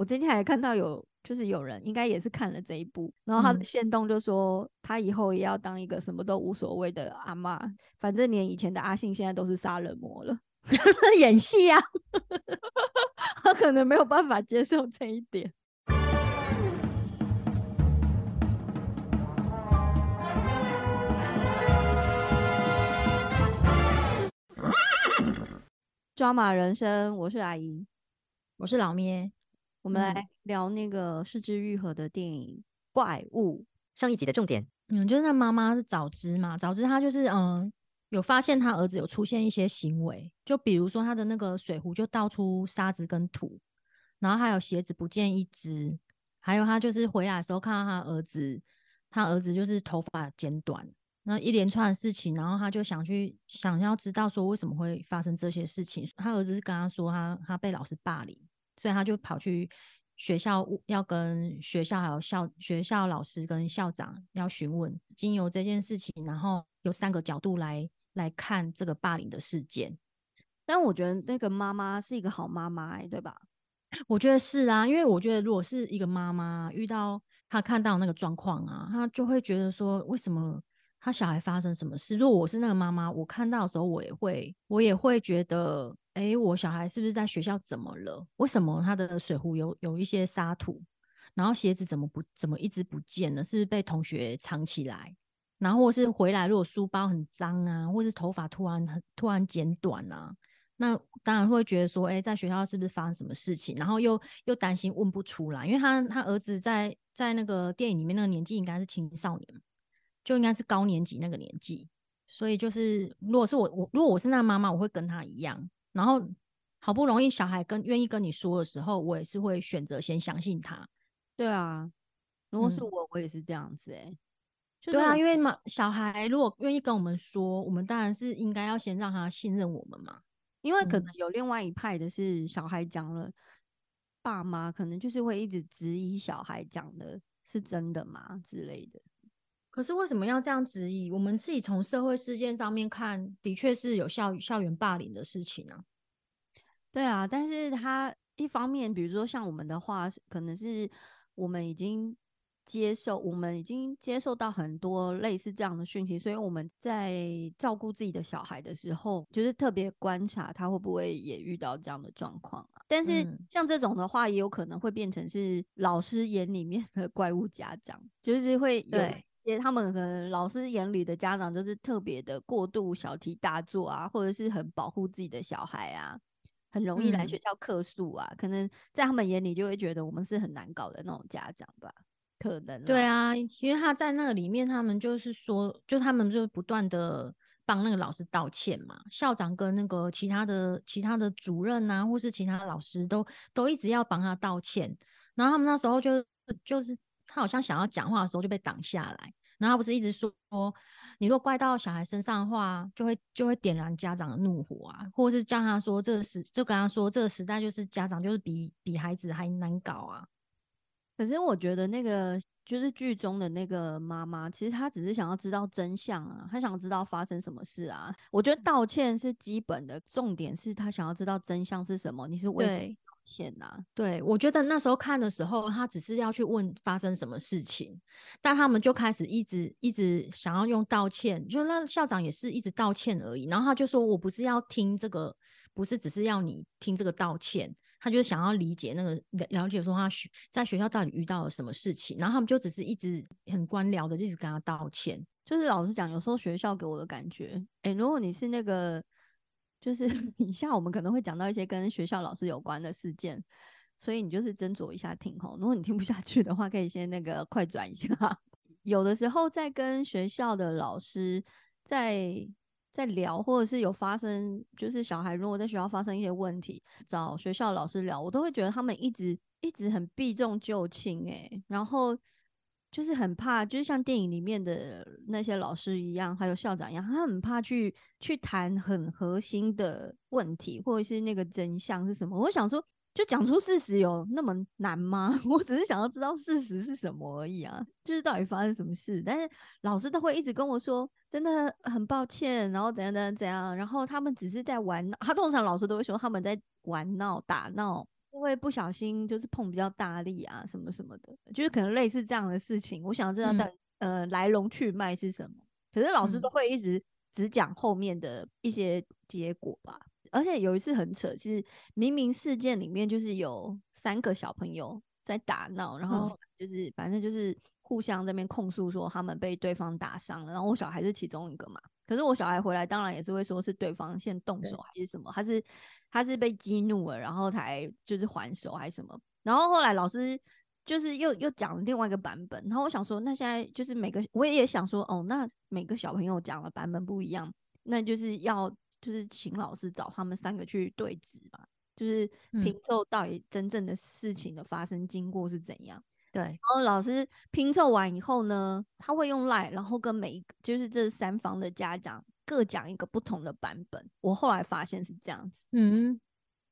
我今天还看到有，就是有人应该也是看了这一部，然后他的线动就说他以后也要当一个什么都无所谓的阿妈，反正连以前的阿信现在都是杀人魔了，演戏呀，他可能没有办法接受这一点。抓马人生，我是阿姨，我是老咩。我们来聊那个失之愈合的电影《怪物》上一集的重点。嗯，就是那妈妈是早知嘛，早知她就是嗯有发现她儿子有出现一些行为，就比如说他的那个水壶就倒出沙子跟土，然后还有鞋子不见一只，还有他就是回来的时候看到他儿子，他儿子就是头发剪短。那一连串的事情，然后他就想去想要知道说为什么会发生这些事情。他儿子是跟他说他他被老师霸凌，所以他就跑去学校要跟学校还有校学校老师跟校长要询问。经由这件事情，然后有三个角度来来看这个霸凌的事件。但我觉得那个妈妈是一个好妈妈，对吧？我觉得是啊，因为我觉得如果是一个妈妈遇到她看到那个状况啊，她就会觉得说为什么？她小孩发生什么事？如果我是那个妈妈，我看到的时候，我也会，我也会觉得，哎，我小孩是不是在学校怎么了？为什么他的水壶有有一些沙土？然后鞋子怎么不怎么一直不见了？是不是被同学藏起来？然后或是回来，如果书包很脏啊，或是头发突然很突然剪短啊，那当然会觉得说，哎，在学校是不是发生什么事情？然后又又担心问不出来，因为他他儿子在在那个电影里面那个年纪应该是青少年。就应该是高年级那个年纪，所以就是如果是我我如果我是那妈妈，我会跟他一样。然后好不容易小孩跟愿意跟你说的时候，我也是会选择先相信他。对啊，如果是我，我也是这样子哎。对啊，因为嘛，小孩如果愿意跟我们说，我们当然是应该要先让他信任我们嘛。因为可能有另外一派的是小孩讲了，爸妈可能就是会一直质疑小孩讲的是真的吗之类的。可是为什么要这样质疑？我们自己从社会事件上面看，的确是有校校园霸凌的事情啊。对啊，但是他一方面，比如说像我们的话，可能是我们已经接受，我们已经接受到很多类似这样的讯息，所以我们在照顾自己的小孩的时候，就是特别观察他会不会也遇到这样的状况啊。但是像这种的话，也有可能会变成是老师眼里面的 怪物家长，就是会有。些他们可能老师眼里的家长就是特别的过度小题大做啊，或者是很保护自己的小孩啊，很容易来学校客诉啊，可能在他们眼里就会觉得我们是很难搞的那种家长吧？可能对啊，因为他在那个里面，他们就是说，就他们就不断的帮那个老师道歉嘛，校长跟那个其他的其他的主任啊，或是其他老师都都一直要帮他道歉，然后他们那时候就就是。他好像想要讲话的时候就被挡下来，然后他不是一直说，你如果怪到小孩身上的话，就会就会点燃家长的怒火啊，或者是叫他说这个时就跟他说这个时代就是家长就是比比孩子还难搞啊。可是我觉得那个就是剧中的那个妈妈，其实她只是想要知道真相啊，她想知道发生什么事啊。我觉得道歉是基本的，重点是她想要知道真相是什么，你是为什么？歉呐，对我觉得那时候看的时候，他只是要去问发生什么事情，但他们就开始一直一直想要用道歉，就那校长也是一直道歉而已。然后他就说：“我不是要听这个，不是只是要你听这个道歉，他就是想要理解那个了解说他学在学校到底遇到了什么事情。”然后他们就只是一直很官僚的一直跟他道歉。就是老实讲，有时候学校给我的感觉，哎，如果你是那个。就是 以下我们可能会讲到一些跟学校老师有关的事件，所以你就是斟酌一下听吼。如果你听不下去的话，可以先那个快转一下。有的时候在跟学校的老师在在聊，或者是有发生，就是小孩如果在学校发生一些问题，找学校老师聊，我都会觉得他们一直一直很避重就轻，诶，然后。就是很怕，就是像电影里面的那些老师一样，还有校长一样，他很怕去去谈很核心的问题，或者是那个真相是什么。我想说，就讲出事实有那么难吗？我只是想要知道事实是什么而已啊，就是到底发生什么事。但是老师都会一直跟我说，真的很抱歉，然后怎样怎样怎样，然后他们只是在玩。他通常老师都会说他们在玩闹、打闹。会不小心就是碰比较大力啊，什么什么的，就是可能类似这样的事情。我想知道到底、呃来龙去脉是什么，可是老师嗯都会一直只讲后面的一些结果吧。而且有一次很扯，是明明事件里面就是有三个小朋友在打闹，然后就是反正就是互相这边控诉说他们被对方打伤了，然后我小孩是其中一个嘛。可是我小孩回来，当然也是会说是对方先动手还是什么，他是他是被激怒了，然后才就是还手还是什么。然后后来老师就是又又讲了另外一个版本，然后我想说，那现在就是每个我也想说，哦，那每个小朋友讲的版本不一样，那就是要就是请老师找他们三个去对质嘛，就是拼嗯凑到底真正的事情的发生经过是怎样。对，然后老师拼凑完以后呢，他会用赖，然后跟每一个就是这三方的家长各讲一个不同的版本。我后来发现是这样子，嗯，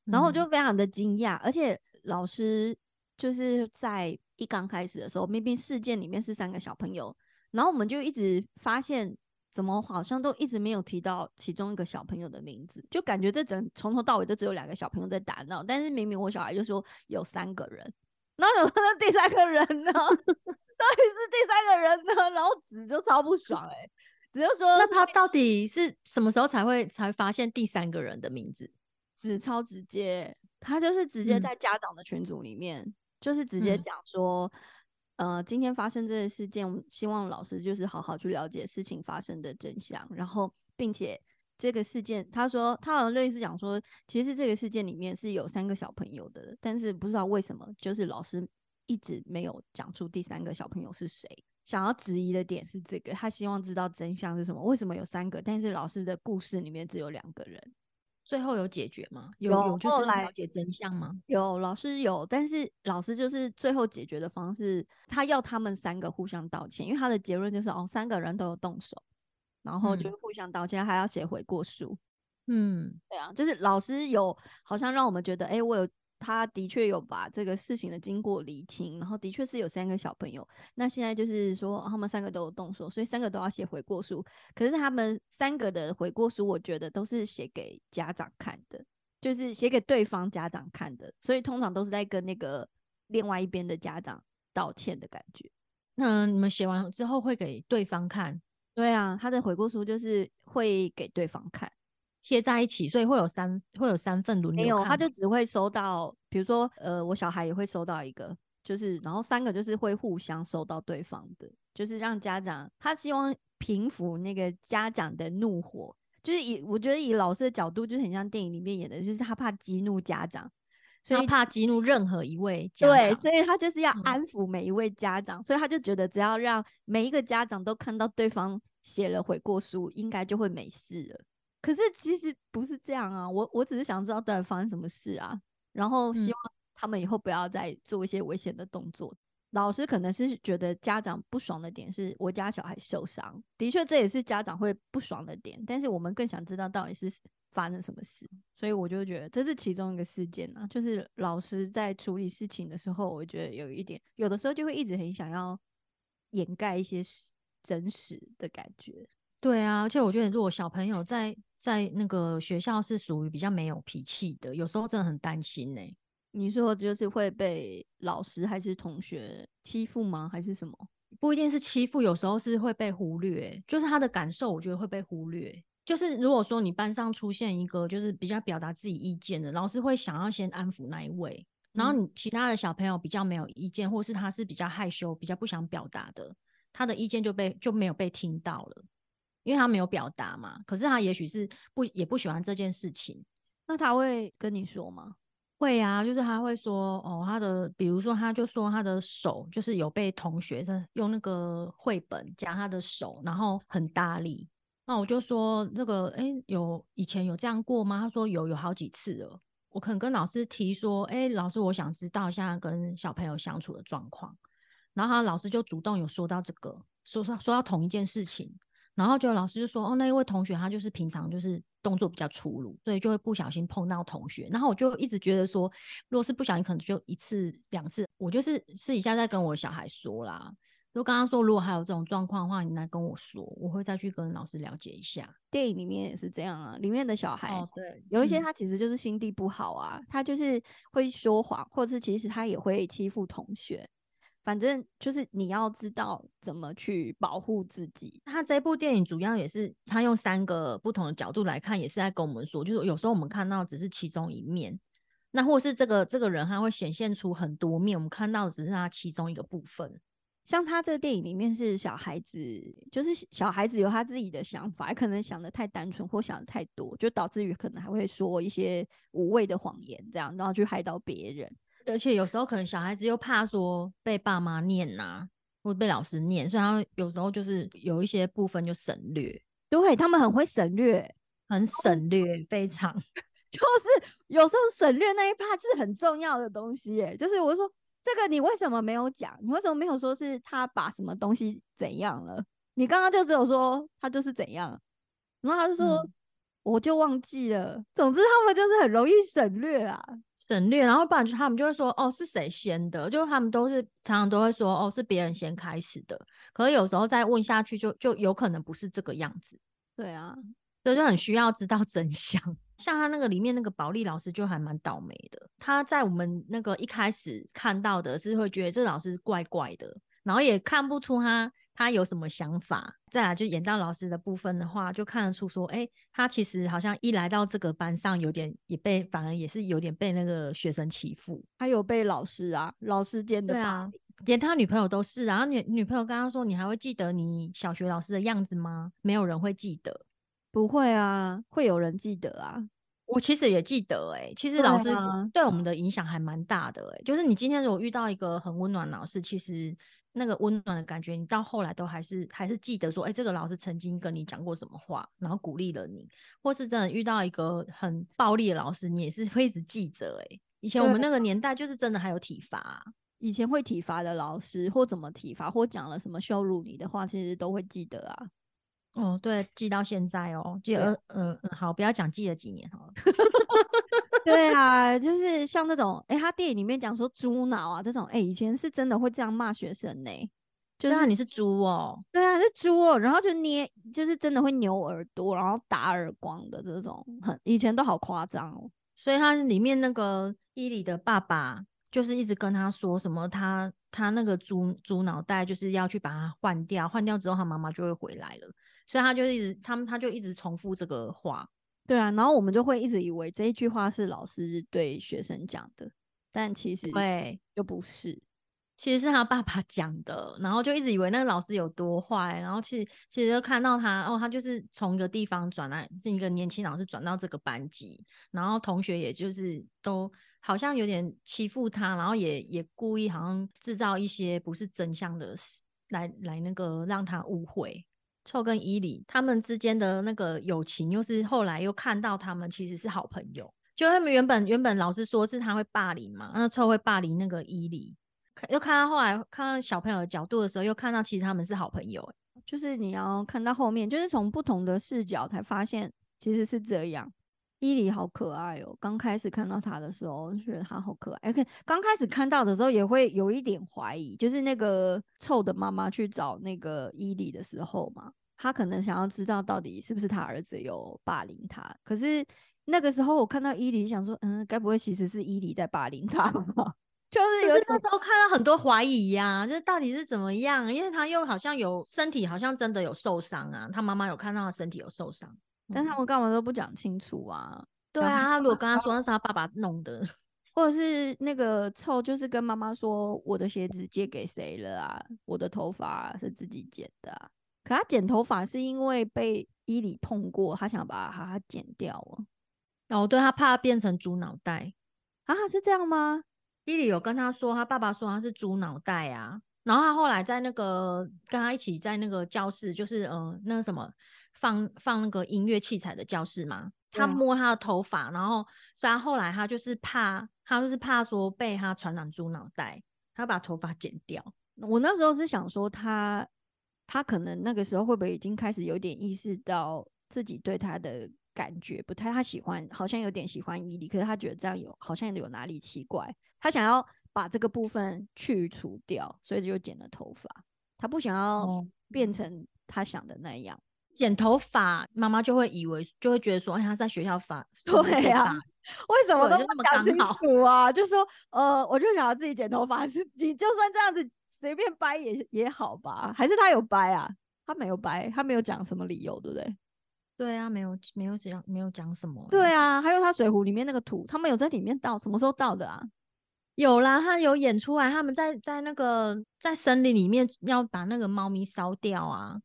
然后我就嗯非常的惊讶，而且老师就是在一刚开始的时候，明明事件里面是三个小朋友，然后我们就一直发现。怎么好像都一直没有提到其中一个小朋友的名字，就感觉这整从头到尾都只有两个小朋友在打闹，但是明明我小孩就说有三个人，然后有那第三个人呢？到底是第三个人呢？然后子就超不爽哎、欸，子就说那他到底是什么时候才会才发现第三个人的名字？子超直接，他就是直接嗯在家长的群组里面，就是直接嗯讲说，呃，今天发生这个事件，希望老师就是好好去了解事情发生的真相，然后并且这个事件，他说他好像类似讲说，其实这个事件里面是有三个小朋友的，但是不知道为什么，就是老师一直没有讲出第三个小朋友是谁。想要质疑的点是这个，他希望知道真相是什么，为什么有三个，但是老师的故事里面只有两个人。最后有解决吗？有就是来了解真相吗？有老师有，但是老师就是最后解决的方式，他要他们三个互相道歉，因为他的结论就是哦，三个人都有动手，然后就是互相道歉，还要写悔过书。嗯对啊，就是老师有好像让我们觉得，哎、我有他的确有把这个事情的经过理清，然后的确是有三个小朋友。那现在就是说、哦他们三个都有动手，所以三个都要写悔过书。可是他们三个的悔过书，我觉得都是写给家长看的，就是写给对方家长看的，所以通常都是在跟那个另外一边的家长道歉的感觉。那你们写完之后会给对方看，对啊，他的悔过书就是会给对方看。贴在一起，所以会有三会有三份轮没有，流。他就只会收到，比如说，呃，我小孩也会收到一个，就是然后三个就是会互相收到对方的，就是让家长他希望平复那个家长的怒火，就是以我觉得以老师的角度，就是很像电影里面演的，就是他怕激怒家长，所以他怕激怒任何一位家对，长。所以他就是要嗯安抚每一位家长，所以他就觉得只要让每一个家长都看到对方写了悔过书，应该就会没事了。可是其实不是这样啊，我我只是想知道到底发生什么事啊，然后希嗯望他们以后不要再做一些危险的动作。老师可能是觉得家长不爽的点是我家小孩受伤，的确这也是家长会不爽的点，但是我们更想知道到底是发生什么事，所以我就觉得这是其中一个事件啊，就是老师在处理事情的时候，我觉得有一点，有的时候就会一直很想要掩盖一些真实的感觉。对啊，而且我觉得如果小朋友在在那个学校是属于比较没有脾气的，有时候真的很担心呢、你说就是会被老师还是同学欺负吗？还是什么？不一定是欺负，有时候是会被忽略，就是他的感受，我觉得会被忽略。就是如果说你班上出现一个就是比较表达自己意见的，老师会想要先安抚那一位，然后嗯你其他的小朋友比较没有意见，或是他是比较害羞、比较不想表达的，他的意见就被就没有被听到了，因为他没有表达嘛。可是他也许是不也不喜欢这件事情，那他会跟你说吗？会啊，就是他会说哦，他的比如说他就说他的手就是有被同学在用那个绘本夹他的手，然后很大力。那我就说那个哎，有以前有这样过吗？他说有，有好几次了。我可能跟老师提说，哎，老师，我想知道一下跟小朋友相处的状况。然后他老师就主动有说到这个，说说说到同一件事情。然后就老师就说，哦，那一位同学他就是平常就是动作比较粗鲁，所以就会不小心碰到同学。然后我就一直觉得说，如果是不小心，可能就一次两次。我就是私底下在跟我小孩说啦，就刚刚说，如果还有这种状况的话，你来跟我说，我会再去跟老师了解一下。电影里面也是这样啊，里面的小孩哦，对，有一些嗯他其实就是心地不好啊，他就是会说谎，或者是其实他也会欺负同学。反正就是你要知道怎么去保护自己。他这部电影主要也是他用三个不同的角度来看，也是在跟我们说，就是有时候我们看到只是其中一面，那或是这个这个人他会显现出很多面，我们看到只是他其中一个部分。像他这个电影里面是小孩子，就是小孩子有他自己的想法，可能想的太单纯或想的太多，就导致于可能还会说一些无谓的谎言，这样然后去害到别人。而且有时候可能小孩子又怕说被爸妈念呐、或被老师念，所以他有时候就是有一些部分就省略，对他们很会省略，很省略，非常。就是有时候省略那一 part 是很重要的东西耶。就是我说这个你为什么没有讲？你为什么没有说是他把什么东西怎样了？你刚刚就只有说他就是怎样，然后他就说、嗯我就忘记了。总之他们就是很容易省略啊。省略，然后不然就他们就会说哦是谁先的，就他们都是常常都会说哦是别人先开始的，可是有时候再问下去就就有可能不是这个样子，对啊，所以就很需要知道真相。像他那个里面那个保利老师就还蛮倒霉的，他在我们那个一开始看到的是会觉得这老师怪怪的，然后也看不出他他有什么想法。再来就演到老师的部分的话，就看得出说，哎、他其实好像一来到这个班上，有点也被反而也是有点被那个学生欺负。还有被老师啊，老师间的霸对啊，连他女朋友都是啊，然后女女朋友跟他说：“你还会记得你小学老师的样子吗？”没有人会记得。不会啊，会有人记得啊。我其实也记得、欸，其实老师啊对我们的影响还蛮大的、欸，就是你今天如果遇到一个很温暖老师，其实那个温暖的感觉，你到后来都还是还是记得说，哎、这个老师曾经跟你讲过什么话，然后鼓励了你，或是真的遇到一个很暴力的老师，你也是会一直记着、欸，以前我们那个年代就是真的还有体罚啊、以前会体罚的老师，或怎么体罚，或讲了什么羞辱你的话，其实都会记得啊。哦，对，记到现在哦，记得，嗯嗯，好，不要讲记了几年好了。对啊，就是像这种，哎、他电影里面讲说猪脑啊这种，哎、以前是真的会这样骂学生呢、就是啊，你是猪哦，对啊，是猪哦，然后就捏，就是真的会扭耳朵，然后打耳光的这种，很以前都好夸张哦。所以他里面那个伊里的爸爸就是一直跟他说什么他他那个猪猪脑袋就是要去把它换掉，换掉之后他妈妈就会回来了，所以他就一直他们他就一直重复这个话。对啊，然后我们就会一直以为这一句话是老师对学生讲的，但其实对，又不是。其实是他爸爸讲的，然后就一直以为那个老师有多坏，然后其实其实就看到他哦，他就是从一个地方转来，是一个年轻老师转到这个班级，然后同学也就是都好像有点欺负他，然后也也故意好像制造一些不是真相的事来来那个让他误会。臭跟伊里他们之间的那个友情，又是后来又看到他们其实是好朋友。就他们原本原本老师说是他会霸凌嘛，那臭会霸凌那个伊里，又看到后来看到小朋友的角度的时候，又看到其实他们是好朋友、就是你要看到后面，就是从不同的视角才发现其实是这样。伊犁好可爱哦！刚开始看到他的时候，觉得他好可爱。而且刚开始看到的时候，也会有一点怀疑，就是那个臭的妈妈去找那个伊犁的时候嘛，他可能想要知道到底是不是他儿子有霸凌他。可是那个时候我看到伊犁，想说，嗯，该不会其实是伊犁在霸凌他吧？就是就是那时候看到很多怀疑呀、就是到底是怎么样？因为他又好像有身体，好像真的有受伤啊。他妈妈有看到他身体有受伤，但他们干嘛都不讲清楚啊？对啊，他如果跟他说那是他爸爸弄的，或者是那个臭，就是跟妈妈说我的鞋子借给谁了啊？我的头发是自己剪的、啊。可他剪头发是因为被伊里碰过，他想把它剪掉哦。哦，对他怕变成猪脑袋。啊，是这样吗？伊里有跟他说，他爸爸说他是猪脑袋啊。然后他后来在那个跟他一起在那个教室，就是呃那个什么放放那个音乐器材的教室嘛。他摸他的头发，然后虽然后来他就是怕，他就是怕说被他传染猪脑袋，他把头发剪掉。我那时候是想说他，他可能那个时候会不会已经开始有点意识到自己对他的感觉不太，他喜欢好像有点喜欢伊犁，可是他觉得这样有好像有哪里奇怪，他想要把这个部分去除掉，所以就剪了头发。他不想要哦变成他想的那样。剪头发，妈妈就会以为，就会觉得说，哎，他在学校发，对啊为什么都那么讲清楚啊？就说呃，我就想要自己剪头发，是你就算这样子随便掰也也好吧？还是他有掰啊？他没有掰，他没有讲什么理由，对不对？对啊，没有没有讲没有讲什么欸。对啊，还有他水壶里面那个土，他们有在里面倒，什么时候倒的啊？有啦，他有演出来，他们在在那个在森林里面要把那个猫咪烧掉啊，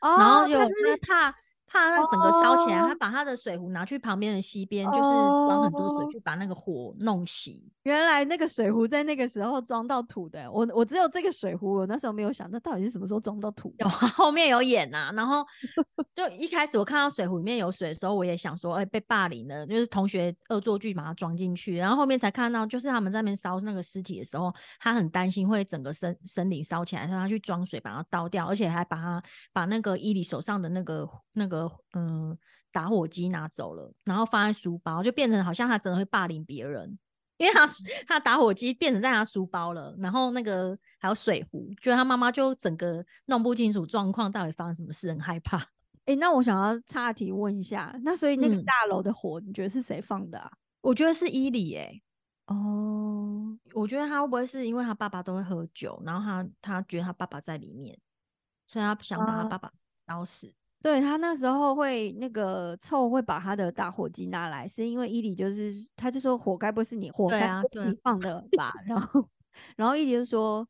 哦然后就他怕怕那整个烧起来，哦他把他的水壶拿去旁边的溪边，就是装很多水哦去把那个火弄熄。原来那个水壶在那个时候装到土的，我我只有这个水壶，我那时候没有想，到到底是什么时候装到土的有？啊 后面有演呐、然后 就一开始我看到水壶里面有水的时候，我也想说，哎、被霸凌了，就是同学恶作剧把它装进去，然后后面才看到，就是他们在那边烧那个尸体的时候，他很担心会整个森森林烧起来，让他去装水把它倒掉，而且还把它把那个伊里手上的那个那个嗯、打火机拿走了，然后放在书包，就变成好像他真的会霸凌别人。因为他他打火机变成在他书包了，然后那个还有水壶，就他妈妈就整个弄不清楚状况，到底发生什么事，很害怕。诶，那我想要岔题问一下，那所以那个嗯大楼的火，你觉得是谁放的啊？我觉得是伊里诶、哦，我觉得他会不会是因为他爸爸都会喝酒，然后他他觉得他爸爸在里面，所以他想把他啊爸爸烧死。对他那时候会那个臭会把他的打火机拿来，是因为伊里就是他就说火该不会是你火该不是你放的吧？然后然后伊里就说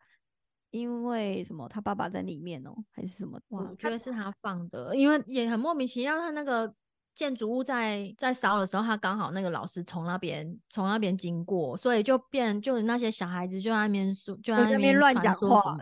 因为什么他爸爸在里面哦，还是什么？我，觉得是他放的，因为也很莫名其妙。他那个建筑物在在烧的时候，他刚好那个老师从那边从那边经过，所以就变就是那些小孩子就在那边说，就在在那边乱讲话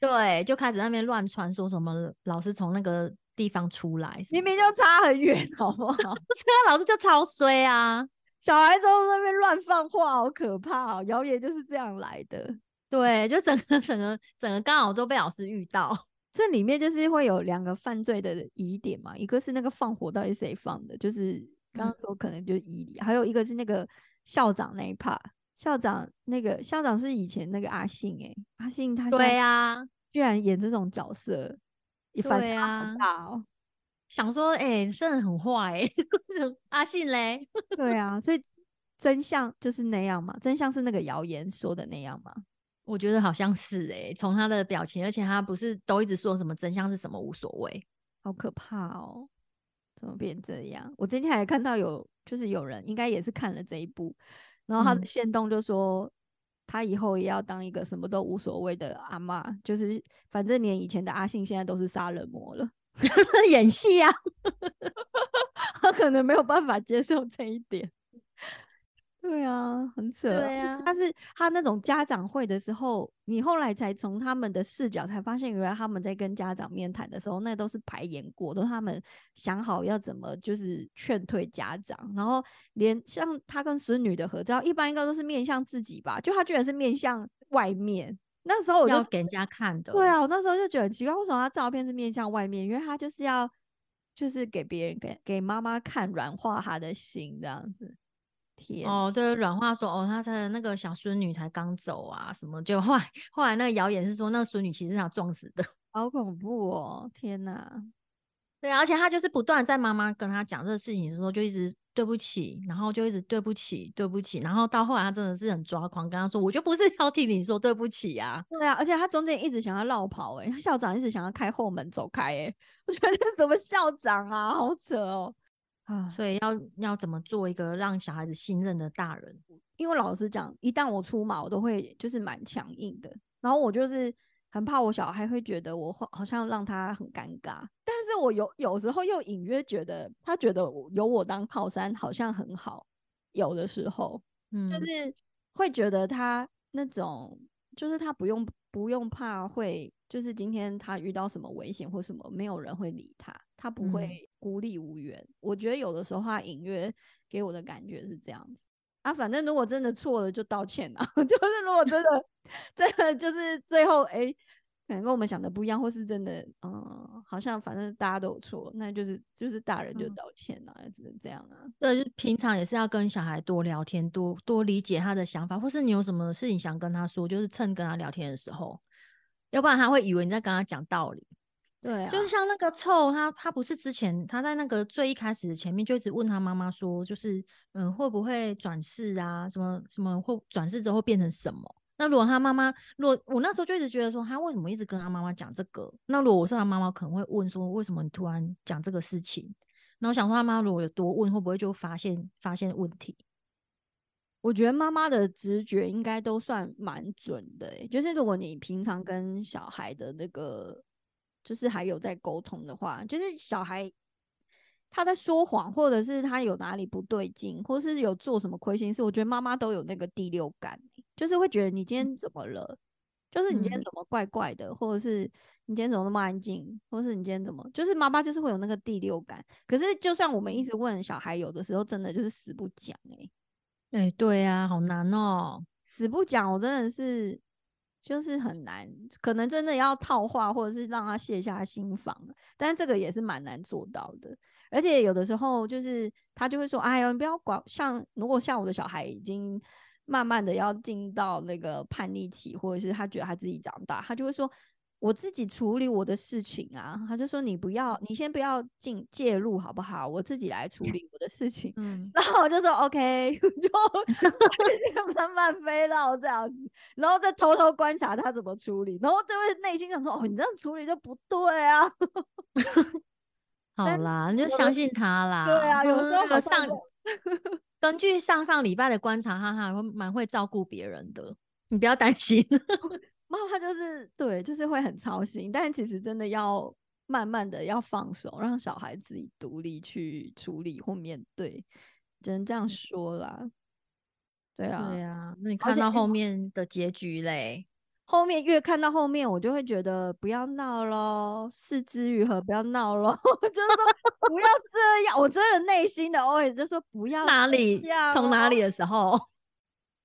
对，就开始那边乱传说什么老师从那个地方出来，明明就差很远，好不好？所以老师就超衰啊。小孩子都在那边乱放话，好可怕哦！谣言就是这样来的。对，就整个整个整个刚好都被老师遇到。这里面就是会有两个犯罪的疑点嘛，一个是那个放火到底谁放的，就是刚刚嗯说可能就是伊里，还有一个是那个校长那一 part，校长那个校长是以前那个阿信诶、阿信他现对呀啊，居然演这种角色，也反差对啊好大哦。想说哎、真的很坏哎、阿信嘞，对啊，所以真相就是那样嘛，真相是那个谣言说的那样嘛。我觉得好像是哎、从他的表情，而且他不是都一直说什么真相是什么无所谓。好可怕哦！怎么变这样？我今天还看到有，就是有人应该也是看了这一部，然后他的嗯线动就说，他以后也要当一个什么都无所谓的阿嬷，就是反正连以前的阿信现在都是杀人魔了，演戏啊，他可能没有办法接受这一点。对啊，很扯。对啊但是他那种家长会的时候，你后来才从他们的视角才发现，原来他们在跟家长面谈的时候，那都是排演过，都是他们想好要怎么就是劝退家长，然后连像他跟孙女的合照，一般应该都是面向自己吧，就他居然是面向外面。那时候我就要给人家看的。对啊，我那时候就觉得很奇怪，为什么他照片是面向外面？因为他就是要就是给别人给给妈妈看，软化他的心这样子。天，哦，对，软化说哦，他的那个小孙女才刚走啊，什么就后来后来那个谣言是说，那个孙女其实是他撞死的。好恐怖哦！天哪，对啊，而且他就是不断在妈妈跟他讲这个事情的时候，就一直对不起，然后就一直对不起，对不起，然后到后来他真的是很抓狂，跟他说，我就不是要替你说对不起啊。对啊，而且他中间一直想要绕跑、欸，校长一直想要开后门走开、欸，我觉得这是什么校长啊，好扯哦。啊，所以要要怎么做一个让小孩子信任的大人？因为老实讲，一旦我出马，我都会就是蛮强硬的。然后我就是很怕我小孩会觉得我好好像让他很尴尬，但是我有有时候又隐约觉得他觉得有我当靠山好像很好，有的时候。嗯，就是会觉得他那种就是他不用不用怕会，就是今天他遇到什么危险或什么，没有人会理他，他不嗯。会孤立无援。我觉得有的时候他隐约给我的感觉是这样子啊。反正如果真的错了就道歉啊，就是如果真的 真的就是最后哎、诶可能跟我们想的不一样，或是真的嗯，好像反正大家都有错，那就是就是大人就嗯道歉啊，只能这样啊。对，就是平常也是要跟小孩多聊天，多多理解他的想法，或是你有什么事情想跟他说，就是趁跟他聊天的时候，要不然他会以为你在跟他讲道理。对啊，就是像那个臭，他他不是之前他在那个最一开始的前面就一直问他妈妈说，就是嗯会不会转世啊，什么什么会转世之后变成什么？那如果他妈妈，如果我那时候就一直觉得说，他为什么一直跟他妈妈讲这个？那如果我是他妈妈，可能会问说，为什么你突然讲这个事情？然后想说他妈如果有多问，会不会就发现发现问题？我觉得妈妈的直觉应该都算蛮准的、欸，就是如果你平常跟小孩的那个，就是还有在沟通的话，就是小孩他在说谎，或者是他有哪里不对劲，或是有做什么亏心事，我觉得妈妈都有那个第六感欸、就是会觉得你今天怎么了，就是你今天嗯。怎么怪怪的，或者是你今天怎么那么安静，或是你今天怎么，就是妈妈就是会有那个第六感。可是就算我们一直问小孩，有的时候真的就是死不讲哎、哎、对呀、好难哦。死不讲，我真的是就是很难，可能真的要套话，或者是让他卸下心防，但这个也是蛮难做到的。而且有的时候就是他就会说：“哎呀，你不要管。”像如果像我的小孩已经慢慢的要进到那个叛逆期，或者是他觉得他自己长大，他就会说：“我自己处理我的事情啊。”他就说：“你不要，你先不要进介入好不好？我自己来处理我的事情。”嗯，然后我就说 OK，就慢慢飞到这样子，然后再偷偷观察他怎么处理，然后就会内心想说：“哦，你这样处理就不对啊。好啦，你就相信他啦。对啊有时候上根据上上礼拜的观察，哈哈，我蛮会照顾别人的，你不要担心。妈妈就是对，就是会很操心，但其实真的要慢慢的要放手，让小孩自己独立去处理或面对，只能这样说啦。对啊，对啊，那你看到后面的结局嘞？后面越看到后面，我就会觉得不要闹咯，四之愈合，不要闹咯，就是说不要这样。我真的内心的 OS 就说不要这哪里？从哪里的时候？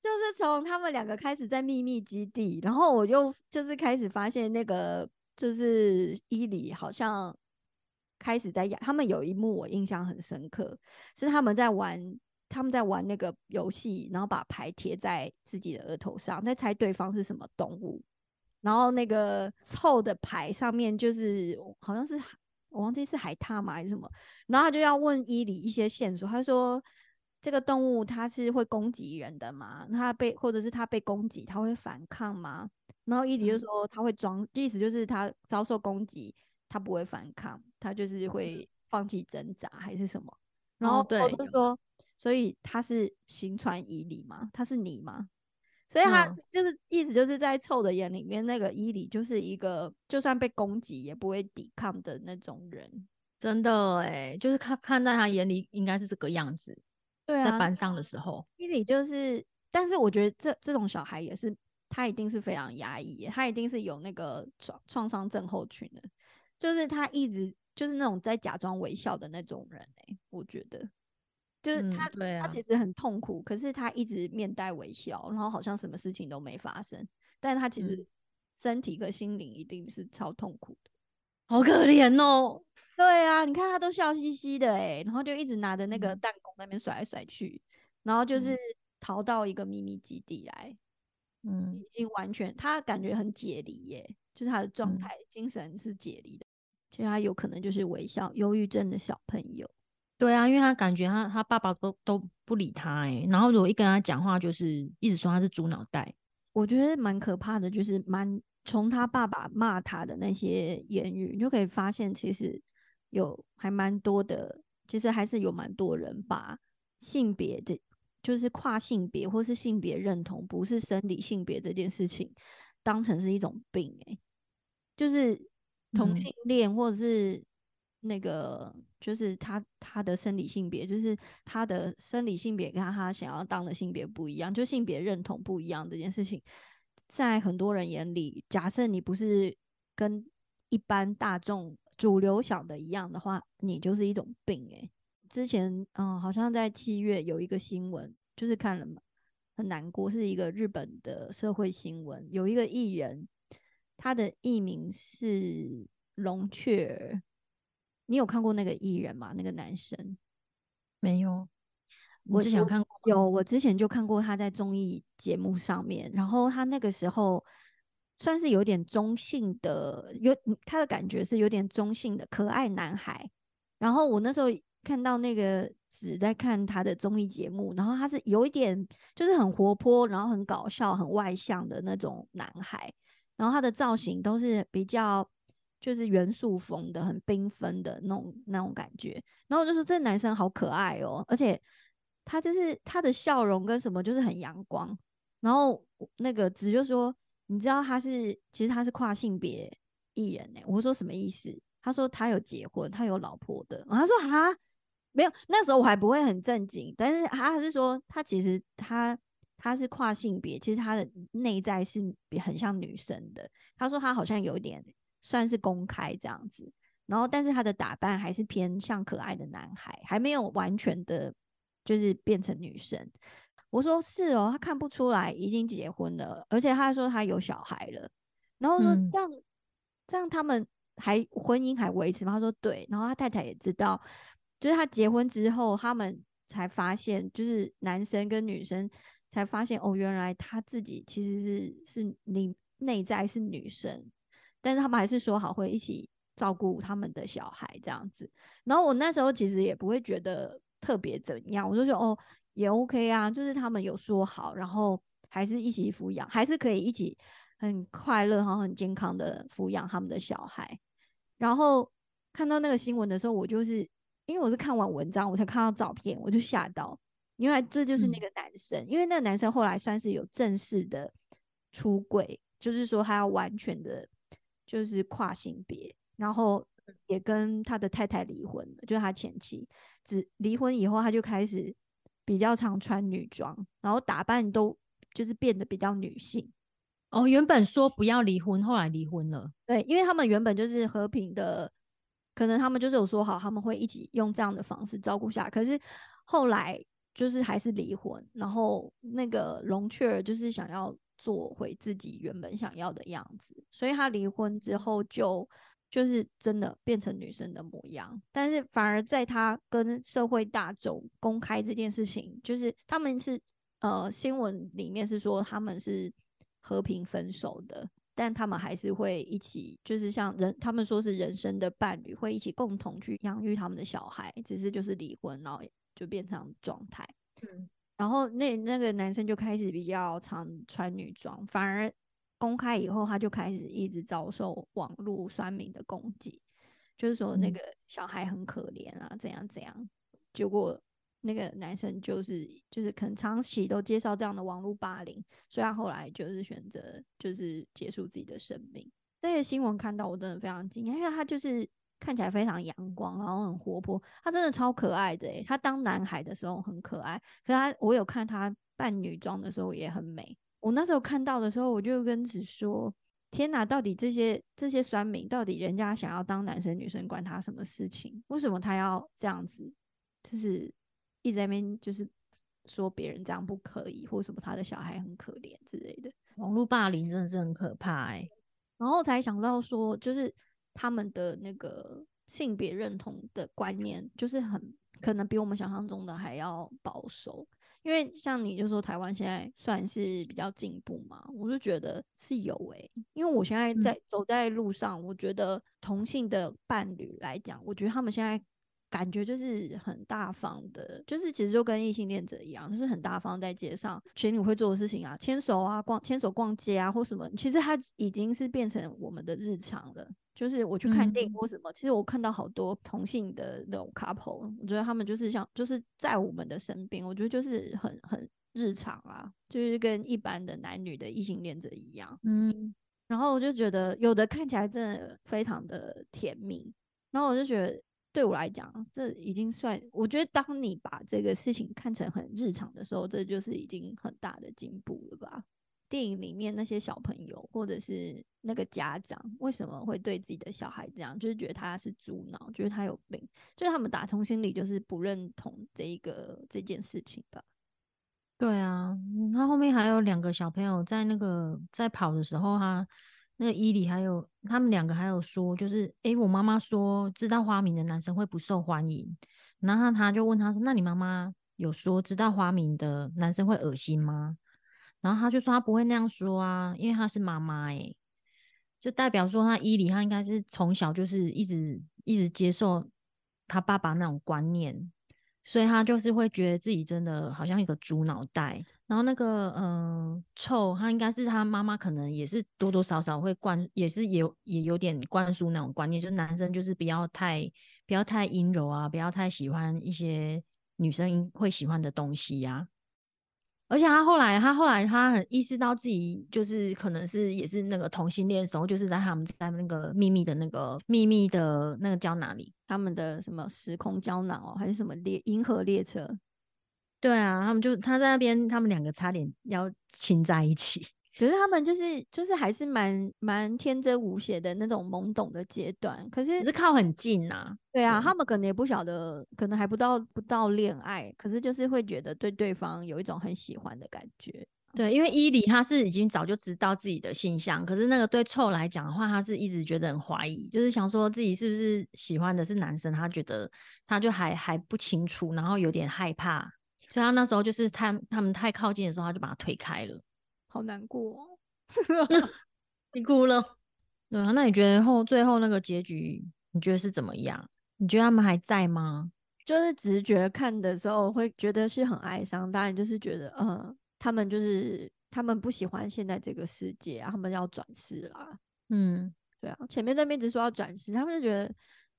就是从他们两个开始在秘密基地，然后我又就是开始发现那个就是伊里好像开始在养，他们有一幕我印象很深刻，是他们在玩他们在玩那个游戏，然后把牌贴在自己的额头上，在猜对方是什么动物，然后那个凑的牌上面就是好像是我忘记是海獭吗？还是什么，然后他就要问伊里一些线索，他说这个动物它是会攻击人的吗？它被或者是它被攻击，它会反抗吗？然后伊里就嗯说它会装，意思就是它遭受攻击，它不会反抗，它就是会放弃挣扎还是什么？然后我就说，所以它是行传伊里吗？它是你吗？所以他嗯就是意思就是在臭的眼里面，那个伊里就是一个就算被攻击也不会抵抗的那种人。真的哎，就是看看在他眼里应该是这个样子，对啊，在班上的时候。伊里就是，但是我觉得这这种小孩也是，他一定是非常压抑，他一定是有那个创创伤症候群的，就是他一直就是那种在假装微笑的那种人哎，我觉得就是嗯他、对啊他其实很痛苦，可是他一直面带微笑，然后好像什么事情都没发生，但是他其实嗯身体和心灵一定是超痛苦的。好可怜哦。对啊，你看他都笑嘻嘻的哎，然后就一直拿着那个嗯。弹弓那边甩来甩去，然后就嗯。是逃到一个秘密基地来，嗯。已经完全他感觉很解离耶，就是他的状嗯。态、精神是解离的，所以他有可能就是微笑忧郁症的小朋友。对啊，因为他感觉他他爸爸都都不理他哎，然后如果一跟他讲话，就是一直说他是猪脑袋。我觉得蛮可怕的，就是蛮从他爸爸骂他的那些言语，你就可以发现其实有还蛮多的，其实还是有蛮多人把性别这就是跨性别或是性别认同不是生理性别这件事情当成是一种病、欸，就是同嗯。性恋或者是那个就是他他的生理性别，就是他的生理性别跟他想要当的性别不一样，就性别认同不一样这件事情，在很多人眼里，假设你不是跟一般大众主流想的一样的话，你就是一种病诶、之前嗯，好像在七月有一个新闻，就是看了嘛，很难过，是一个日本的社会新闻，有一个艺人，他的艺名是龙雀儿，你有看过那个艺人吗？那个男生？没有，我我之前有看过？有，我之前就看过他在综艺节目上面，然后他那个时候算是有点中性的，有他的感觉是有点中性的可爱男孩。然后我那时候看到那个只在看他的综艺节目，然后他是有一点就是很活泼，然后很搞笑、很外向的那种男孩。然后他的造型都是比较就是元素风的，很缤纷的那种那种感觉。然后我就说这男生好可爱哦，而且他就是他的笑容跟什么就是很阳光。然后那个子就说。你知道他是其实他是跨性别艺人呢？我说什么意思？他说他有结婚，他有老婆的。他说啊，没有。那时候我还不会很正经，但是他是说他其实他他是跨性别，其实他的内在是很像女生的。他说他好像有点算是公开这样子，然后但是他的打扮还是偏向可爱的男孩，还没有完全的就是变成女生。我说是哦，他看不出来已经结婚了，而且他说他有小孩了。然后说这样这样他们还婚姻还维持吗？他说对。然后他太太也知道，就是他结婚之后，他们才发现，就是男生跟女生才发现哦，原来他自己其实是是你内在是女生，但是他们还是说好会一起照顾他们的小孩这样子。然后我那时候其实也不会觉得特别怎样，我就说哦。也 OK 啊，就是他们有说好，然后还是一起抚养，还是可以一起很快乐，然后很健康的抚养他们的小孩。然后看到那个新闻的时候，我就是因为我是看完文章我才看到照片，我就吓到，因为这就是那个男生，因为那个男生后来算是有正式的出轨，就是说他要完全的，就是跨性别，然后也跟他的太太离婚了，就是他前妻，只离婚以后他就开始。比较常穿女装，然后打扮都就是变得比较女性。哦，原本说不要离婚，后来离婚了。对，因为他们原本就是和平的，可能他们就是有说好他们会一起用这样的方式照顾下，可是后来就是还是离婚。然后那个龙雀儿就是想要做回自己原本想要的样子，所以他离婚之后就。就是真的变成女生的模样，但是反而在他跟社会大众公开这件事情，就是他们是呃新闻里面是说他们是和平分手的，但他们还是会一起，就是像人他们说是人生的伴侣，会一起共同去养育他们的小孩，只是就是离婚，然后就变成状态。嗯，然后那那个男生就开始比较常穿女装，反而。公开以后，他就开始一直遭受网络酸民的攻击，就是说那个小孩很可怜啊，怎样怎样。结果那个男生就是就是可能长期都接受这样的网络霸凌，所以他后来就是选择就是结束自己的生命。这些新闻看到我真的非常惊讶，因为他就是看起来非常阳光，然后很活泼，他真的超可爱的诶，他当男孩的时候很可爱，可是他我有看他扮女装的时候也很美。我那时候看到的时候，我就跟子说：“天哪，到底这些这些酸民，到底人家想要当男生女生，管他什么事情？为什么他要这样子？就是一直在那边就是说别人这样不可以，或什么他的小孩很可怜之类的。网络霸凌真的是很可怕哎。然后才想到说，就是他们的那个性别认同的观念，就是很可能比我们想象中的还要保守。”因为像你就说台湾现在算是比较进步嘛，我就觉得是有诶。因为我现在在走在路上，我觉得同性的伴侣来讲，我觉得他们现在感觉就是很大方的，就是其实就跟异性恋者一样，就是很大方在街上情侣会做的事情啊，牵手啊，逛牵手逛街啊，或什么，其实它已经是变成我们的日常了。就是我去看电影或什么，其实我看到好多同性的那种 couple，我觉得他们就是像就是在我们的身边，我觉得就是很很日常啊，就是跟一般的男女的异性恋者一样。嗯，然后我就觉得有的看起来真的非常的甜蜜，然后我就觉得对我来讲，这已经算，我觉得当你把这个事情看成很日常的时候，这就是已经很大的进步了吧。电影里面那些小朋友，或者是那个家长，为什么会对自己的小孩这样？就是觉得他是猪脑，觉得他有病，就是他们打从心里就是不认同这一个这件事情吧。对啊，他后面还有两个小朋友在那个在跑的时候，他那个伊里还有他们两个还有说，就是诶，我妈妈说知道花名的男生会不受欢迎，然后他就问他说：“那你妈妈有说知道花名的男生会恶心吗？”然后他就说他不会那样说啊，因为他是妈妈哎，就代表说他伊里他应该是从小就是一直一直接受他爸爸那种观念，所以他就是会觉得自己真的好像一个猪脑袋。然后那个嗯臭，他应该是他妈妈可能也是多多少少会灌，也是也也有点灌输那种观念，就是男生就是不要太不要太阴柔啊，不要太喜欢一些女生会喜欢的东西呀。而且他后来，他后来他很意识到自己就是可能是也是那个同性恋时候，就是在他们在那个秘密的那个秘密的那个胶囊里？他们的什么时空胶囊哦，还是什么列银河列车？对啊，他们就他在那边，他们两个差点要亲在一起。可是他们就是就是还是蛮蛮天真无邪的那种懵懂的阶段，可是只是靠很近呐。对啊，他们可能也不晓得，可能还不到不到恋爱，可是就是会觉得对对方有一种很喜欢的感觉。对，因为伊里他是已经早就知道自己的性向，可是那个对臭来讲的话，他是一直觉得很怀疑，就是想说自己是不是喜欢的是男生，他觉得他就还还不清楚，然后有点害怕，所以他那时候就是他他们太靠近的时候，他就把他推开了。好难过，你哭了，对啊？那你觉得后最后那个结局，你觉得是怎么样？你觉得他们还在吗？就是直觉看的时候会觉得是很哀伤，当然就是觉得，嗯，他们就是他们不喜欢现在这个世界啊，他们要转世啦。嗯，对啊，前面那边只说要转世，他们就觉得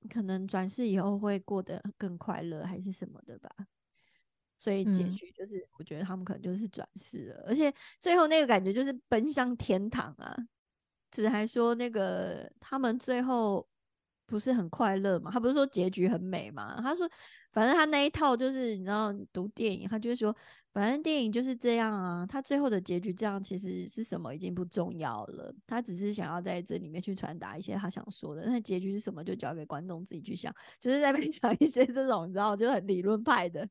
可能转世以后会过得更快乐，还是什么的吧。所以结局就是，我觉得他们可能就是转世了，而且最后那个感觉就是奔向天堂啊。只还说那个他们最后不是很快乐嘛？他不是说结局很美嘛？他说反正他那一套就是你知道读电影，他就会说反正电影就是这样啊。他最后的结局这样其实是什么已经不重要了，他只是想要在这里面去传达一些他想说的。那结局是什么就交给观众自己去想，就是在分享 一些这种你知道就很理论派的。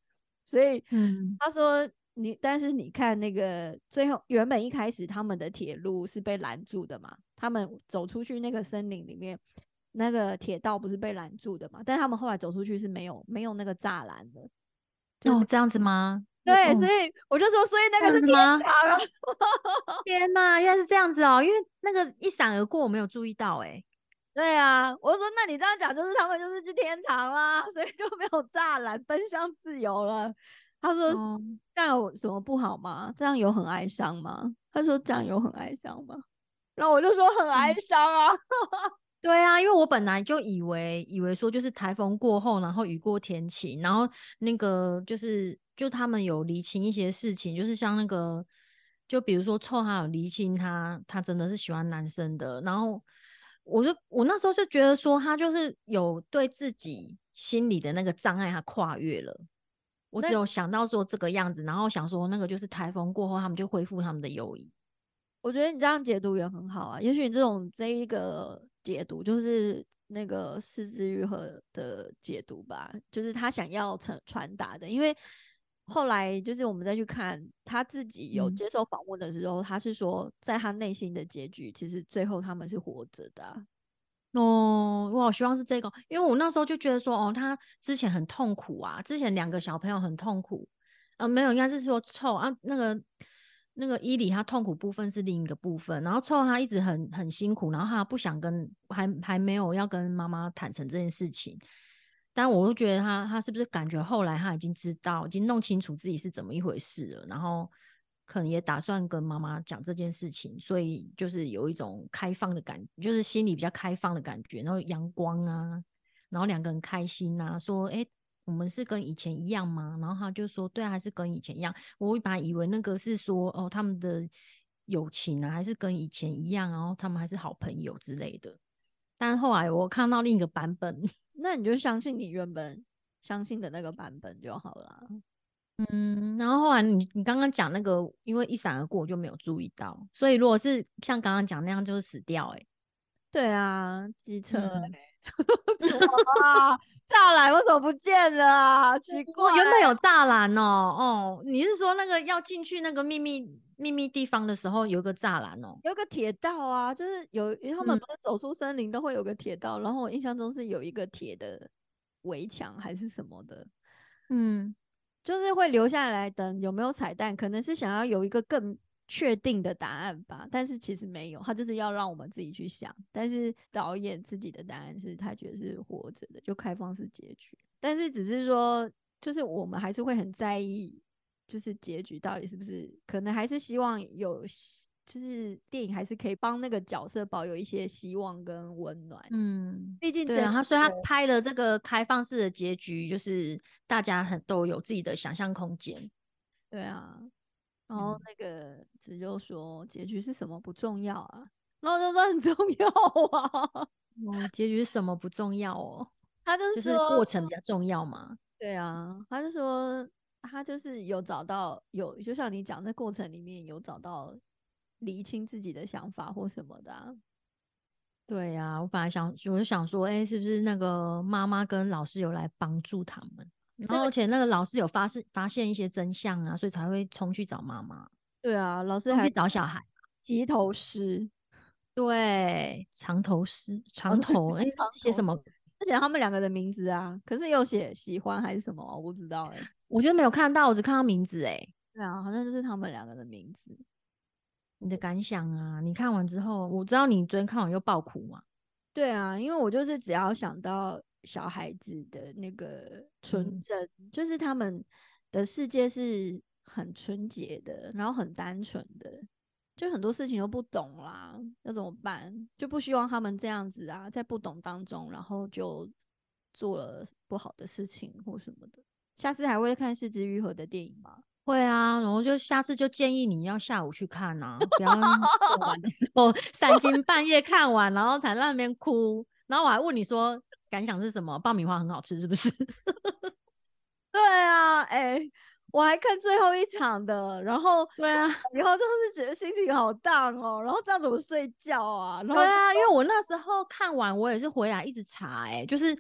所以，嗯，他说你，但是你看那个最后，原本一开始他们的铁路是被拦住的嘛？他们走出去那个森林里面，那个铁道不是被拦住的嘛？但他们后来走出去是没有没有那个栅栏的。哦，这样子吗？对，所以我就说，所以那个是天堂。天哪，原来是这样子哦！因为那个一闪而过，我没有注意到，哎。对啊，我说那你这样讲，就是他们就是去天堂啦，所以就没有栅栏，奔向自由了。他说这样有什么不好吗？这样有很哀伤吗？他说这样有很哀伤吗？然后我就说很哀伤啊。对啊，因为我本来就以为以为说就是台风过后，然后雨过天晴，然后那个就是就他们有厘清一些事情，就是像那个就比如说臭他有厘清他他真的是喜欢男生的，然后。我就我那时候就觉得说，他就是有对自己心里的那个障碍，他跨越了。我只有想到说这个样子，然后想说那个就是台风过后，他们就恢复他们的友谊。我觉得你这样解读也很好啊。也许你这种这一个解读就是那个四肢愈合的解读吧，就是他想要传传达的，因为。后来就是我们再去看他自己有接受访问的时候，他是说，在他内心的结局，其实最后他们是活着的。哦，我好希望是这个，因为我那时候就觉得说，哦，他之前很痛苦啊，之前两个小朋友很痛苦，呃，没有，应该是说臭啊，那个那个伊里他痛苦部分是另一个部分，然后臭他一直很很辛苦，然后他不想跟，还还没有要跟妈妈坦诚这件事情。但我又觉得他，他是不是感觉后来他已经知道，已经弄清楚自己是怎么一回事了，然后可能也打算跟妈妈讲这件事情，所以就是有一种开放的感，就是心里比较开放的感觉，然后阳光啊，然后两个人开心啊，说，哎，我们是跟以前一样吗？然后他就说，对啊，还是跟以前一样。我本来以为那个是说，哦，他们的友情啊，还是跟以前一样，然后他们还是好朋友之类的。但后来我看到另一个版本。那你就相信你原本相信的那个版本就好了。嗯，然后后来你你刚刚讲那个，因为一闪而过，我就没有注意到。所以如果是像刚刚讲那样，就是死掉。哎，对啊，机车，啊，栅栏为什么不见了啊？奇怪，原本有栅栏哦。哦，你是说那个要进去那个秘密？秘密地方的时候有个栅栏哦，有个铁道啊，就是有他们不是走出森林都会有个铁道，然后我印象中是有一个铁的围墙还是什么的，嗯，就是会留下来等有没有彩蛋，可能是想要有一个更确定的答案吧，但是其实没有，他就是要让我们自己去想。但是导演自己的答案是他觉得是活着的，就开放式结局。但是只是说，就是我们还是会很在意，就是结局到底是不是可能还是希望有，就是电影还是可以帮那个角色保有一些希望跟温暖。嗯，毕竟对啊，他所以他拍了这个开放式的结局，就是大家很都有自己的想象空间。对啊。然后那个子就说结局是什么不重要啊，然后就说很重要啊。哦，结局是什么不重要哦？他就是说过程比较重要嘛。对啊，他就说他就是有找到有，就像你讲，在过程里面有找到厘清自己的想法或什么的。对呀，我本来想，我就想说，哎，是不是那个妈妈跟老师有来帮助他们？然后，而且那个老师有发现发现一些真相啊，所以才会冲去找妈妈。对啊，老师还去找小孩。齐头诗，对，长头诗，长头哎，写什么？写他们两个的名字啊。可是有写喜欢还是什么？我不知道哎。我觉得没有看到，我只看到名字哎。对啊，好像就是他们两个的名字。你的感想啊？你看完之后，我知道你昨天看完又爆哭嘛。对啊，因为我就是只要想到。小孩子的那个纯真，就是他们的世界是很纯洁的，然后很单纯的，就很多事情都不懂啦，那怎么办？就不希望他们这样子啊，在不懂当中，然后就做了不好的事情或什么的。下次还会看《四肢愈合》的电影吗？会啊，然后就下次就建议你要下午去看啊，不要做完的时候 三更半夜看完，然后才在那边哭。然后我还问你说。感想是什么？爆米花很好吃，是不是？对啊，哎，我还看最后一场的，然后 对啊，然后真的是觉得心情好荡哦，然后这样怎么睡觉啊？对啊，因为我那时候看完，我也是回来一直查，哎，就是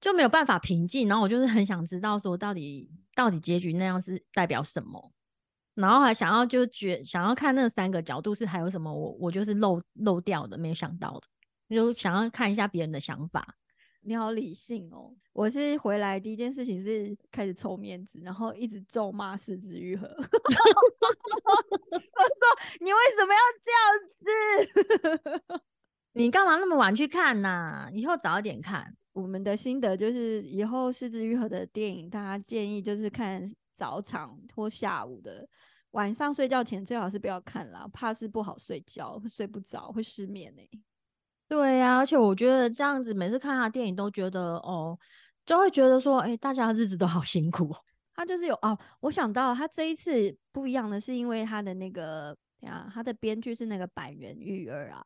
就没有办法平静，然后我就是很想知道说到底到底结局那样是代表什么，然后还想要就觉想要看那三个角度是还有什么，我我就是漏漏掉的，没有想到的，就想要看一下别人的想法。你好理性哦！我是回来第一件事情是开始抽面子，然后一直咒骂四肢愈合。我说你为什么要这样子？你干嘛那么晚去看呢？以后早点看。我们的心得就是，以后四肢愈合的电影，大家建议就是看早场或下午的，晚上睡觉前最好是不要看啦，怕是不好睡觉，会睡不着，会失眠呢。对呀，而且我觉得这样子，每次看他电影都觉得哦，就会觉得说，哎，大家日子都好辛苦。他就是有哦，我想到他这一次不一样的是，因为他的那个呀，他的编剧是那个板垣育儿啊。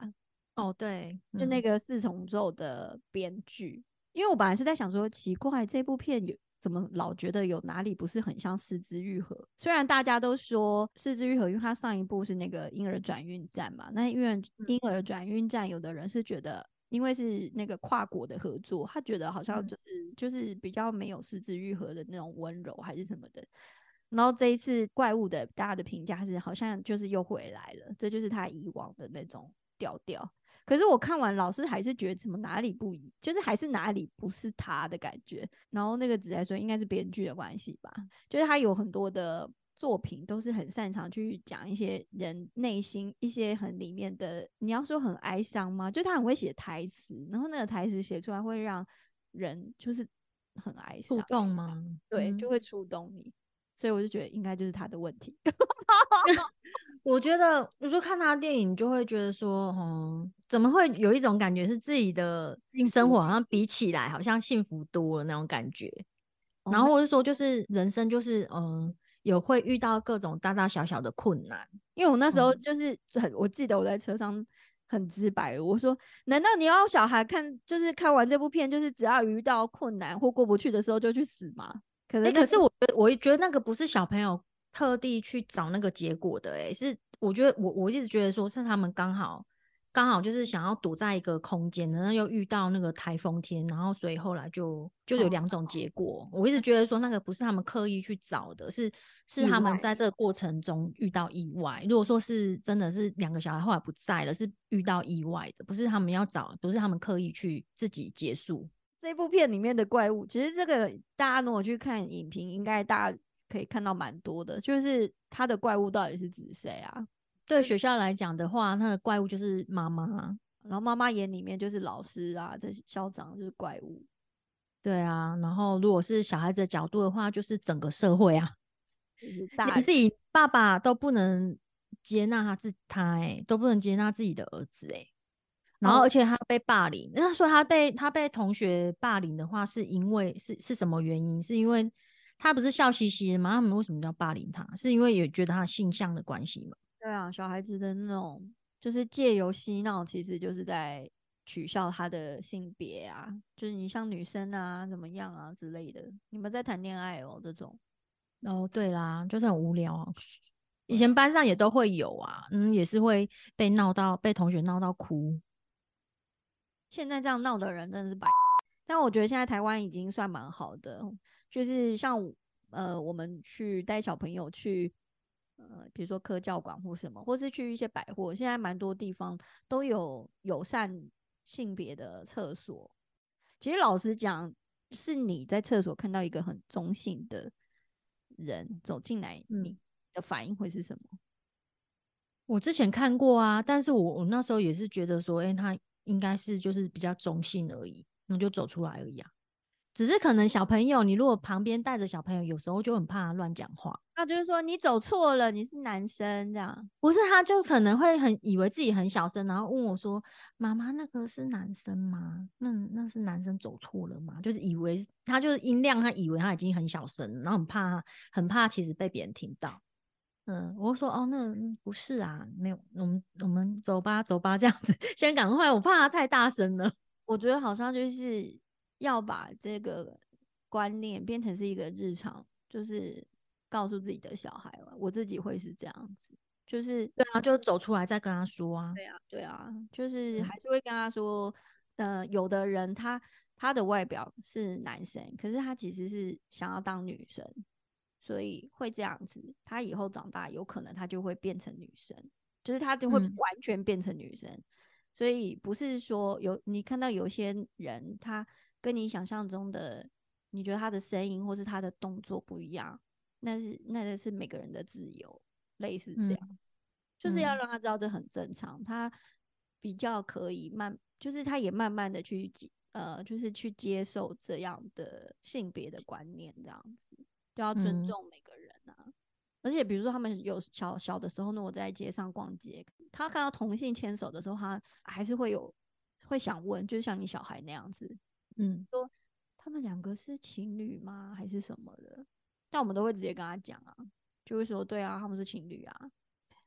哦，对，就那个四重奏的编剧。因为我本来是在想说，奇怪，这部片有。怎么老觉得有哪里不是很像《四肢愈合》？虽然大家都说《四肢愈合》，因为它上一部是那个婴儿转运站嘛，那因为婴儿转运站，有的人是觉得，因为是那个跨国的合作，他觉得好像就是就是比较没有《四肢愈合》的那种温柔还是什么的。然后这一次怪物的大家的评价是，好像就是又回来了，这就是他以往的那种调调。可是我看完，老师还是觉得怎么哪里不一，就是还是哪里不是他的感觉。然后那个子来说，应该是编剧的关系吧，就是他有很多的作品都是很擅长去讲一些人内心一些很里面的，你要说很哀伤吗？就他很会写台词，然后那个台词写出来会让人就是很哀伤，触动吗？对，就会触动你。所以我就觉得应该就是他的问题。我觉得有时候看他的电影，就会觉得说，哦，怎么会有一种感觉是自己的生活好像比起来好像幸福多了那种感觉。然后我就说，就是人生就是，嗯，有会遇到各种大大小小的困难。因为我那时候就是很，我记得我在车上很直白，我说，难道你要小孩看，就是看完这部片，就是只要遇到困难或过不去的时候就去死吗？可能，可是我觉得，我觉得那个不是小朋友特地去找那个结果的，哎，是我觉得我我一直觉得说是他们刚好刚好就是想要躲在一个空间，然后又遇到那个台风天，然后所以后来就就有两种结果。我一直觉得说那个不是他们刻意去找的，是是他们在这个过程中遇到意外。如果说是真的是两个小孩后来不在了，是遇到意外的，不是他们要找，不是他们刻意去自己结束。这部片里面的怪物，其实这个大家如果去看影评，应该大家可以看到蛮多的，就是他的怪物到底是指谁啊？对学校来讲的话，那个怪物就是妈妈。然后妈妈眼里面就是老师啊，这些校长就是怪物。对啊，然后如果是小孩子的角度的话，就是整个社会啊，就是大连自己爸爸都不能接纳他自他哎、都不能接纳自己的儿子哎、然后哦而且他被霸凌，那说他被他被同学霸凌的话，是因为是是什么原因？是因为他不是笑嘻嘻的吗？他们为什么要霸凌他？是因为也觉得他性向的关系吗？对啊，小孩子的那种就是借由嬉闹，其实就是在取笑他的性别啊，就是你像女生啊怎么样啊之类的。你们在谈恋爱哦，这种哦，对啦，就是很无聊啊。以前班上也都会有啊，嗯，也是会被闹到被同学闹到哭。现在这样闹的人真的是白。但我觉得现在台湾已经算蛮好的，就是像呃我们去带小朋友去呃比如说科教馆或什么，或是去一些百货，现在蛮多地方都有友善性别的厕所。其实老实讲，是你在厕所看到一个很中性的人走进来，嗯你的反应会是什么？我之前看过啊，但是我我那时候也是觉得说，哎、他应该是就是比较中性而已，那就走出来而已啊。只是可能小朋友，你如果旁边带着小朋友，有时候就很怕他乱讲话。那就是说你走错了，你是男生这样。不是，他就可能会很以为自己很小声，然后问我说：“妈妈，那个是男生吗？那那是男生走错了吗？”就是以为他就是音量，他以为他已经很小声，然后很怕很怕其实被别人听到。嗯，我就说哦，那嗯不是啊，没有，我们我们走吧走吧这样子，先赶快，我怕他太大声了。我觉得好像就是要把这个观念变成是一个日常，就是告诉自己的小孩了。我自己会是这样子，就是对啊，就走出来再跟他说啊。对啊，对啊，就是嗯还是会跟他说，呃，有的人他他的外表是男生，可是他其实是想要当女生，所以会这样子。他以后长大有可能他就会变成女生，就是他就会嗯完全变成女生。所以不是说有你看到有些人他跟你想象中的，你觉得他的声音或是他的动作不一样，那是那个是每个人的自由，类似这嗯样。就是要嗯让他知道这很正常，他比较可以慢，就是他也慢慢的去接呃，就是去接受这样的性别的观念，这样子就要尊嗯重每个人啊。而且比如说他们有小小的时候呢，我在街上逛街，他看到同性牵手的时候，他还是会有会想问，就是像你小孩那样子，嗯，说他们两个是情侣吗？还是什么的？但我们都会直接跟他讲啊，就会说对啊，他们是情侣啊。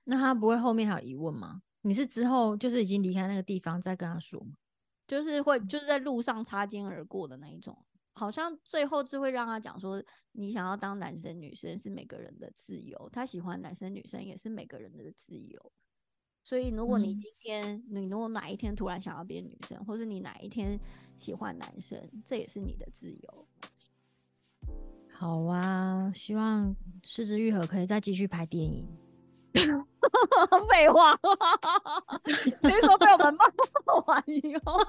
那他不会后面还有疑问吗？你是之后就是已经离开那个地方再跟他说吗？就是会就是在路上擦肩而过的那一种，好像最后就会让他讲说，你想要当男生女生是每个人的自由，他喜欢男生女生也是每个人的自由。所以如果你嗯今天、你如果哪一天突然想要变女生，或是你哪一天喜欢男生，这也是你的自由。好啊，希望四之愈合可以再继续拍电影。废话，听说被我们骂完以后，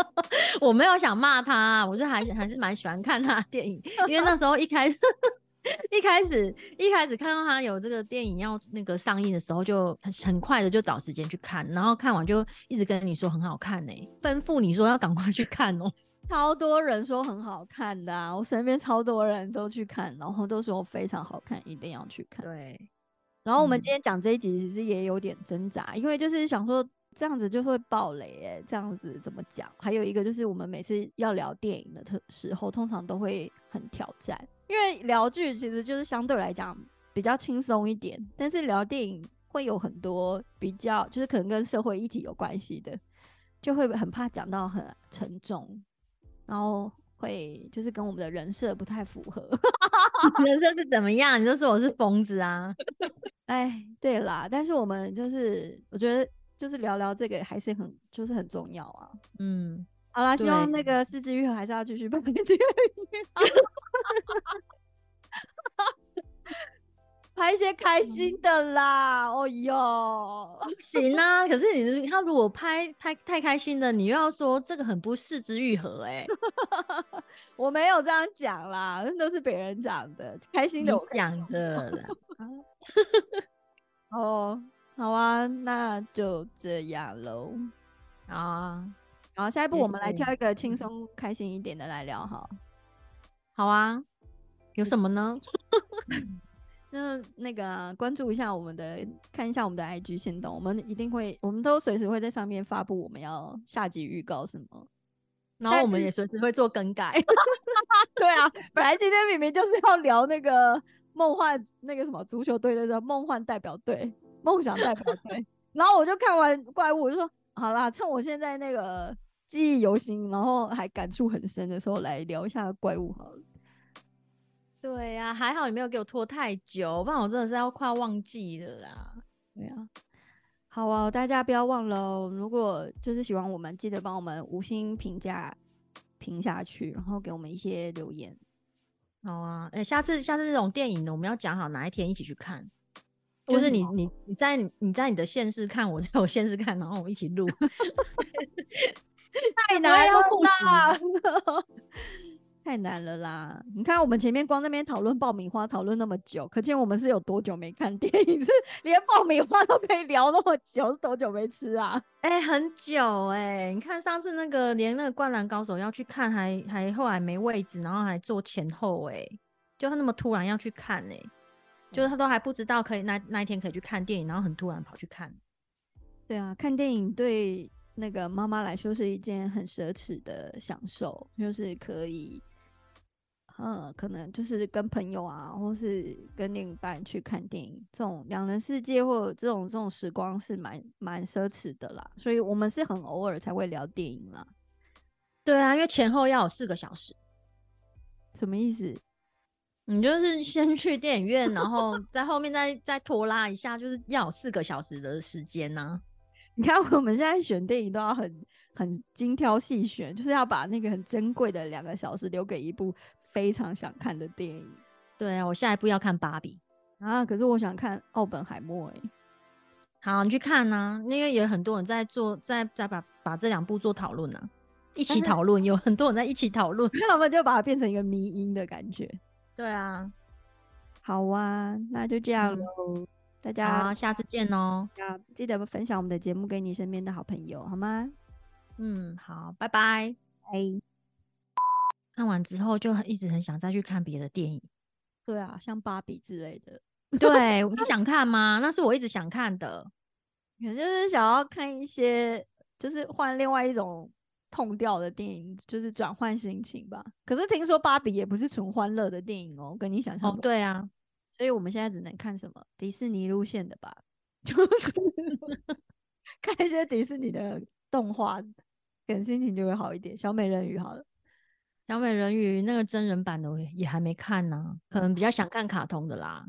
我没有想骂他，我就还是还是蛮喜欢看他的电影，因为那时候一开始 一开始一开始看到他有这个电影要那个上映的时候，就很很快的就找时间去看，然后看完就一直跟你说很好看呢、吩咐你说要赶快去看哦、超多人说很好看的啊，我身边超多人都去看，然后都说非常好看，一定要去看。对，然后我们嗯今天讲这一集，其实也有点挣扎，因为就是想说这样子就会爆雷哎、这样子怎么讲？还有一个就是我们每次要聊电影的特时候，通常都会很挑战，因为聊剧其实就是相对来讲比较轻松一点，但是聊电影会有很多比较就是可能跟社会议题有关系的，就会很怕讲到很沉重，然后会就是跟我们的人设不太符合。人设是怎么样？你就说我是疯子啊？哎，对啦，但是我们就是我觉得就是聊聊这个还是很就是很重要啊。嗯，好啦，希望那对个四之愈合还是要继续办电影，拍一些开心的啦。哦哟，不行啊！可是你他如果拍拍太开心了，你又要说这个很不适之愈合哎、我没有这样讲啦，那都是别人讲的，开心的我讲的啦。哦，好啊，那就这样喽。好啊，好，下一步我们来挑一个轻松开心一点的来聊哈。好啊，有什么呢？那那个啊、关注一下我们的，看一下我们的 IG 线动，我们一定会，我们都随时会在上面发布我们要下集预告什么。然后我们也随时会做更改。对啊，本来今天明明就是要聊那个梦幻那个什么足球队的梦幻代表队、梦想代表队，然后我就看完怪物，我就说好啦，趁我现在那个记忆犹新，然后还感触很深的时候，来聊一下怪物好了。对呀、还好你没有给我拖太久，不然我真的是要快要忘记了啦。对啊，好啊，大家不要忘了哦，如果就是喜欢我们，记得帮我们五星评价评下去，然后给我们一些留言。好啊，哎、下次下次这种电影呢，我们要讲好哪一天一起去看。就是你你你在你你在你的县市看，我在我县市看，然后我们一起录。太 难了啦，太难了啦！你看我们前面光那边讨论爆米花，讨论那么久，可见我们是有多久没看电影，是连爆米花都可以聊那么久，是多久没吃啊？哎、很久哎、你看上次那个连那个《灌篮高手》要去看还，还后来没位置，然后还坐前后哎、就他那么突然要去看哎、就是他都还不知道可以那那一天可以去看电影，然后很突然跑去看。对啊，看电影对那个妈妈来说是一件很奢侈的享受，就是可以，呃，可能就是跟朋友啊，或是跟另一半去看电影，这种两人世界或者这种这种时光是蛮蛮奢侈的啦。所以我们是很偶尔才会聊电影啦。对啊，因为前后要有四个小时，什么意思？你就是先去电影院，然后 在后面再再拖拉一下，就是要有四个小时的时间呐、你看我们现在选电影都要很很精挑细选，就是要把那个很珍贵的两个小时留给一部非常想看的电影对啊，我下一步要看芭比。啊。可是我想看奥本海默、欸，好，你去看呐、因为有很多人在做，在在把把这两部做讨论呢，一起讨论，有很多人在一起讨论。他们就把它变成一个迷音的感觉。对啊，好啊，那就这样嗯喽。大家啊，下次见哦。要记得分享我们的节目给你身边的好朋友，好吗？嗯，好，拜拜。哎，看完之后就很一直很想再去看别的电影。对啊，像芭比之类的，对，你想看吗？那是我一直想看的。可能就是想要看一些，就是换另外一种痛调的电影，就是转换心情吧。可是听说芭比也不是纯欢乐的电影哦，跟你想象哦中，对啊，所以我们现在只能看什么迪士尼路线的吧，就是 看一些迪士尼的动画，可能心情就会好一点。小美人鱼好了，小美人鱼那个真人版的我也也还没看呢、可能比较想看卡通的啦。